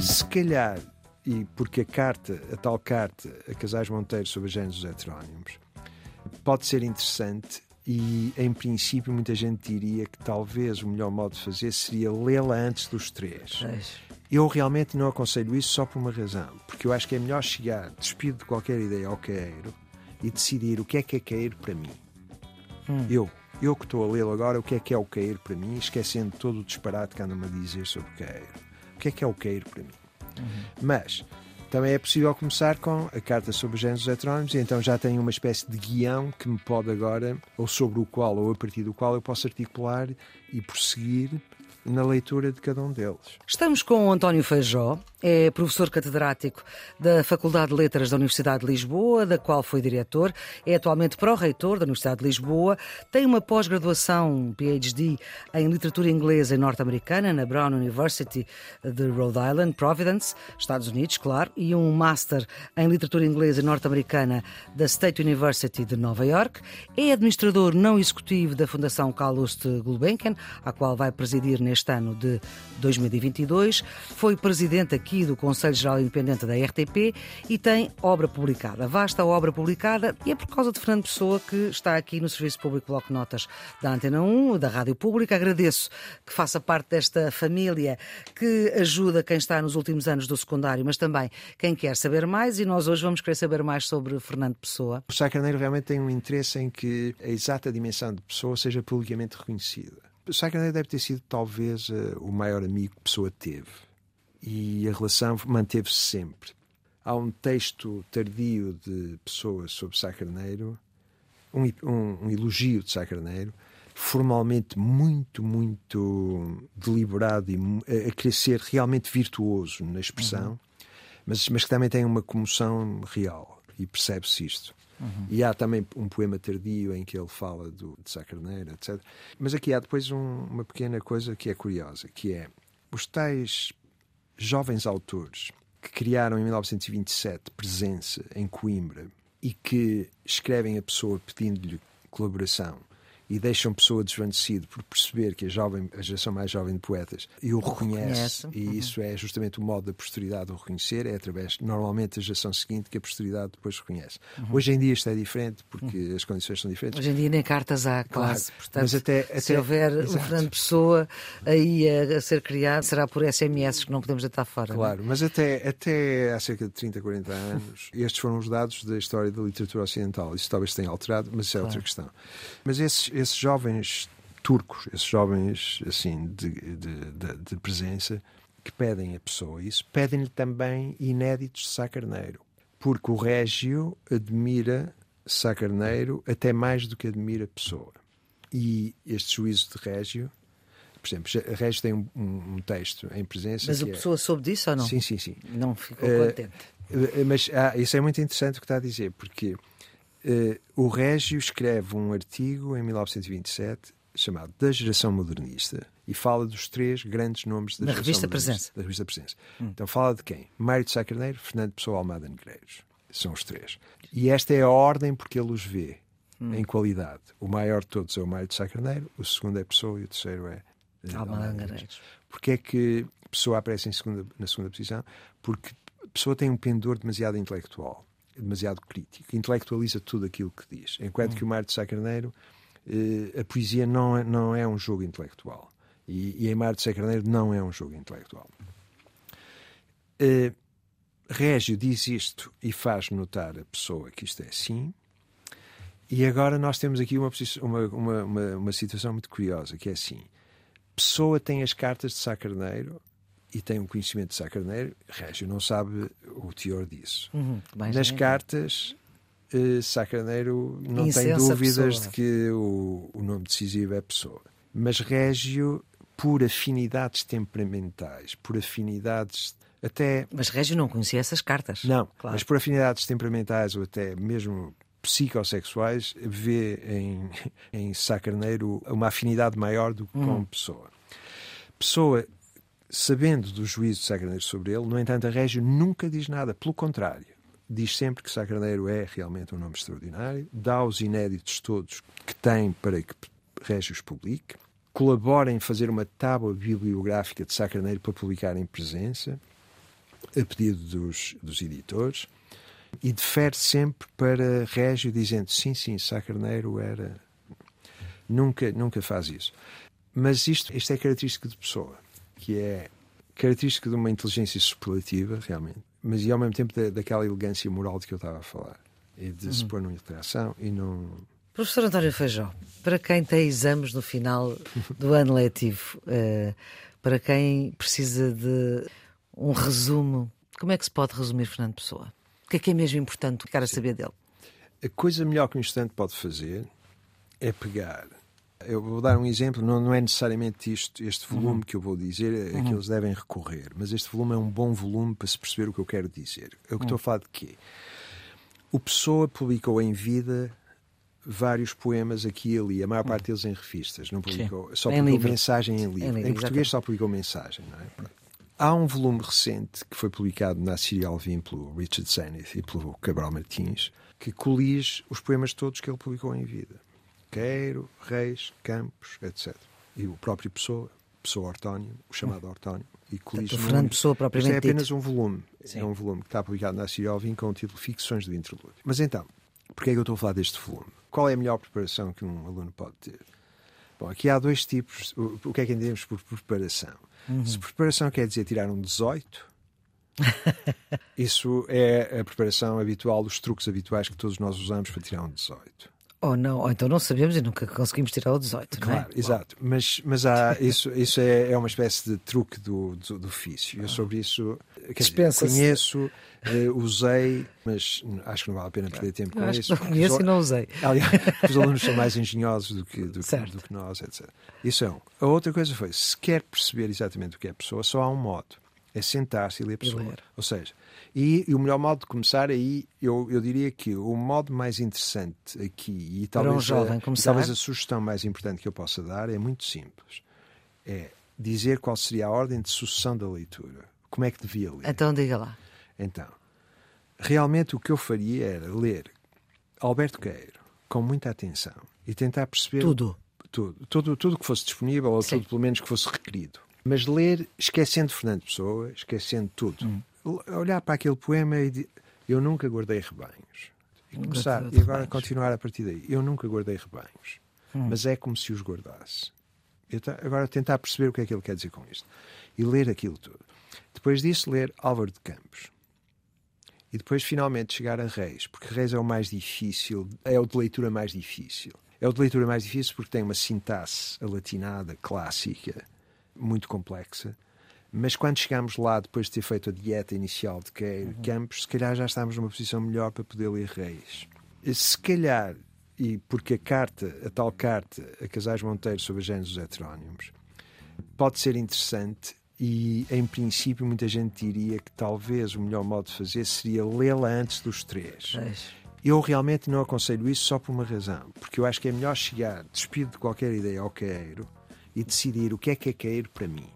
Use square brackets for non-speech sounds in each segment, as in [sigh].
Se calhar, e porque a carta, a tal carta a Casais Monteiro sobre dos heterónimos, pode ser interessante e, em princípio, muita gente diria que talvez o melhor modo de fazer seria lê-la antes dos três. Eu realmente não aconselho isso só por uma razão, porque eu acho que é melhor chegar despido de qualquer ideia ao caeiro e decidir o que é que é cair para mim. Hum. Eu, eu que estou a lê-lo agora, o que é que é o cair para mim, esquecendo todo o disparate que andam a dizer sobre o caeiro. O que é que é o cair para mim? Uhum. Mas também é possível começar com a carta sobre os géneros heterónimos e então já tenho uma espécie de guião que me pode agora, ou sobre o qual, ou a partir do qual eu posso articular e prosseguir na leitura de cada um deles. Estamos com o António Feijó, é professor catedrático da Faculdade de Letras da Universidade de Lisboa, da qual foi diretor, é atualmente pró-reitor da Universidade de Lisboa, tem uma pós-graduação, PhD, em literatura inglesa e norte-americana na Brown University de Rhode Island, Providence, Estados Unidos, claro, e um master em literatura inglesa e norte-americana da State University de Nova York, é administrador não executivo da Fundação Calouste Gulbenkian, a qual vai presidir neste ano de 2022. Foi presidente aqui do Conselho Geral Independente da RTP e tem obra publicada, vasta obra publicada, e é por causa de Fernando Pessoa que está aqui no Serviço Público Bloco Notas da Antena 1, da Rádio Pública. Agradeço que faça parte desta família que ajuda quem está nos últimos anos do secundário, mas também quem quer saber mais, e nós hoje vamos querer saber mais sobre Fernando Pessoa. O Sá Carneiro realmente tem um interesse em que a exata dimensão de Pessoa seja publicamente reconhecida. Sacrané deve ter sido talvez uh, o maior amigo que Pessoa teve. E a relação manteve-se sempre. Há um texto tardio de Pessoa sobre Sá Carneiro, um, um, um elogio de Sá Carneiro, formalmente muito, muito deliberado e a, a querer ser realmente virtuoso na expressão, uhum. mas, mas que também tem uma comoção real e percebe-se isto. Uhum. E há também um poema tardio em que ele fala do, de Sá Carneiro, etc. Mas aqui há depois um, uma pequena coisa que é curiosa, que é os tais jovens autores que criaram em 1927 presença em Coimbra e que escrevem a pessoa pedindo-lhe colaboração e deixam pessoa desvanecida por perceber que a, jovem, a geração mais jovem de poetas e o, reconhece, reconhece, e uhum. isso é justamente o modo da posteridade o reconhecer, é através, normalmente, da geração seguinte que a posteridade depois reconhece. Uhum. Hoje em dia isto é diferente porque uhum. as condições são diferentes. Hoje em dia nem cartas há classe, claro, portanto, mas até, até, se houver exato. o Fernando Pessoa aí a, a, ser criado, será por SMS que não podemos deitar fora. É? Claro, mas até, até há cerca de 30, 40 anos, [laughs] estes foram os dados da história da literatura ocidental. Isso talvez tenha alterado, mas isso é claro. outra questão. Mas esses esses jovens turcos, esses jovens assim de, de, de, de presença, que pedem a pessoa isso, pedem-lhe também inéditos de Sá Carneiro, porque o Régio admira Sá Carneiro até mais do que admira a pessoa. E este juízo de Régio, por exemplo, Régio tem um, um texto em presença. Mas a é pessoa é... soube disso ou não? Sim, sim, sim. Não ficou uh, contente. Mas ah, isso é muito interessante o que está a dizer, porque Uh, o Régio escreve um artigo em 1927 chamado Da Geração Modernista e fala dos três grandes nomes da geração revista Presença. Da revista Presença. Hum. Então fala de quem? Mário de Sá Carneiro, Fernando Pessoa Almada Negreiros. São os três. E esta é a ordem porque ele os vê hum. em qualidade. O maior de todos é o Mário de Sá Carneiro, o segundo é Pessoa e o terceiro é uh, Almada Negreiros. Porque é que Pessoa aparece segunda, na segunda posição? Porque Pessoa tem um pendor demasiado intelectual demasiado crítico, intelectualiza tudo aquilo que diz. Enquanto hum. que o Mário de Sá Carneiro, eh, a poesia não é, não é um jogo intelectual. E, e em Mário de Sá Carneiro não é um jogo intelectual. Eh, Régio diz isto e faz notar a pessoa que isto é assim. E agora nós temos aqui uma, uma, uma, uma, uma situação muito curiosa, que é assim. Pessoa tem as cartas de Sá Carneiro e tem um conhecimento de Sá Carneiro, Régio não sabe o teor disso. Uhum, Nas cartas, uh, Sá Carneiro não Incensa tem dúvidas de que o, o nome decisivo é pessoa. Mas Régio, por afinidades temperamentais, por afinidades até. Mas Régio não conhecia essas cartas. Não, claro. mas por afinidades temperamentais ou até mesmo psicossexuais, vê em, [laughs] em Sá Carneiro uma afinidade maior do que uhum. com Pessoa. Pessoa sabendo do juízo de Sá Carneiro sobre ele, no entanto, a Régio nunca diz nada. Pelo contrário, diz sempre que Sá Carneiro é realmente um nome extraordinário, dá os inéditos todos que tem para que Régios publique, colabora em fazer uma tábua bibliográfica de Sá Carneiro para publicar em presença, a pedido dos, dos editores, e defere sempre para Régio, dizendo sim, sim, Sá Carneiro era. Nunca, nunca faz isso. Mas isto, isto é característica de pessoa, que é característica de uma inteligência superlativa, realmente, mas e ao mesmo tempo da, daquela elegância moral de que eu estava a falar. E de uhum. se pôr numa interação e não. Professor António Feijó, para quem tem exames no final do [laughs] ano letivo, uh, para quem precisa de um resumo, como é que se pode resumir Fernando Pessoa? O que é que é mesmo importante ficar a saber dele? A coisa melhor que um estudante pode fazer é pegar. Eu vou dar um exemplo, não, não é necessariamente isto, este volume uhum. que eu vou dizer a uhum. que eles devem recorrer, mas este volume é um bom volume para se perceber o que eu quero dizer. É o que uhum. estou a falar de quê? O Pessoa publicou em vida vários poemas aqui e ali, a maior parte deles em revistas, não publicou, Sim. só publicou em mensagem em livro. Em, livro, em português exatamente. só publicou mensagem, não é? Há um volume recente que foi publicado na Síria Alvim pelo Richard Zenith e pelo Cabral Martins, que colige os poemas todos que ele publicou em vida. Queiro, Reis, Campos, etc. E o próprio Pessoa, Pessoa Ortónio, o chamado Ortónio. E Portanto, Fernando Pessoa propriamente Isto é apenas um volume. Sim. É um volume que está publicado na Alvim com o título Ficções do Interlúdio. Mas então, porquê é que eu estou a falar deste volume? Qual é a melhor preparação que um aluno pode ter? Bom, aqui há dois tipos. O que é que entendemos por preparação? Uhum. Se preparação quer dizer tirar um 18, [laughs] isso é a preparação habitual, os truques habituais que todos nós usamos para tirar um 18. Ou não, ou então não sabemos e nunca conseguimos tirar o 18. Claro, é? exato. Mas, mas há, isso, isso é, é uma espécie de truque do, do, do ofício. Eu sobre isso dizer, conheço, uh, usei, mas acho que não vale a pena perder tempo com isso. Não conheço os, e não usei. Aliás, os alunos são mais engenhosos do que, do, que, do que nós, etc. Isso é um. A outra coisa foi, se quer perceber exatamente o que é a pessoa, só há um modo. É sentar-se e ler a pessoa. Ler. Ou seja, e, e, o melhor modo de começar aí, eu, eu diria que o modo mais interessante aqui, e talvez, um jovem a, talvez a sugestão mais importante que eu possa dar, é muito simples. É dizer qual seria a ordem de sucessão da leitura. Como é que devia ler? Então diga lá. Então, realmente o que eu faria era ler Alberto Queiro com muita atenção e tentar perceber tudo, tudo, tudo, tudo que fosse disponível ou Sim. tudo pelo menos que fosse requerido. Mas ler esquecendo Fernando Pessoa, esquecendo tudo. Hum olhar para aquele poema e dizer, eu nunca guardei rebanhos. E começar, e agora rebanhos. continuar a partir daí. Eu nunca guardei rebanhos, hum. mas é como se os guardasse. Eu agora tentar perceber o que é que ele quer dizer com isto. E ler aquilo tudo. Depois disso, ler Álvaro de Campos. E depois, finalmente, chegar a Reis, porque Reis é o mais difícil, é o de leitura mais difícil. É o de leitura mais difícil porque tem uma sintaxe alatinada, clássica, muito complexa mas quando chegámos lá, depois de ter feito a dieta inicial de Queiro uhum. Campos, se calhar já estávamos numa posição melhor para poder ler Reis. Se calhar, e porque a carta, a tal carta a Casais Monteiro sobre a Gênesis heterónimos, pode ser interessante e, em princípio, muita gente diria que talvez o melhor modo de fazer seria lê-la antes dos três. Eu realmente não aconselho isso só por uma razão, porque eu acho que é melhor chegar, despido de qualquer ideia ao Queiro e decidir o que é que é Queiro para mim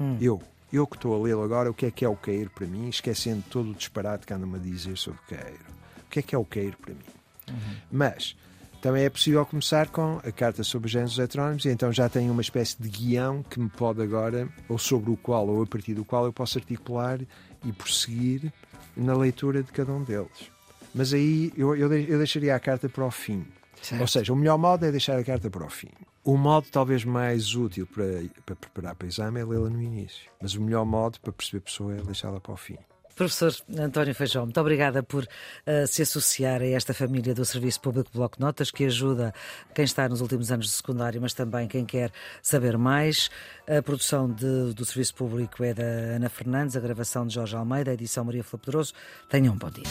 Hum. Eu, eu que estou a lê-lo agora, o que é que é o cair para mim, esquecendo todo o disparate que anda-me a dizer sobre cair. O que é que é o cair para mim? Uhum. Mas também é possível começar com a carta sobre géneros heterónimos e então já tenho uma espécie de guião que me pode agora, ou sobre o qual, ou a partir do qual eu posso articular e prosseguir na leitura de cada um deles. Mas aí eu, eu, eu deixaria a carta para o fim. Certo. Ou seja, o melhor modo é deixar a carta para o fim. O modo talvez mais útil para, para preparar para o exame é lê-la no início, mas o melhor modo para perceber a pessoa é deixá-la para o fim. Professor António Feijão, muito obrigada por uh, se associar a esta família do Serviço Público Bloco Notas, que ajuda quem está nos últimos anos de secundário, mas também quem quer saber mais. A produção de, do Serviço Público é da Ana Fernandes, a gravação de Jorge Almeida, a edição Maria Flor Pedroso. Tenham um bom dia.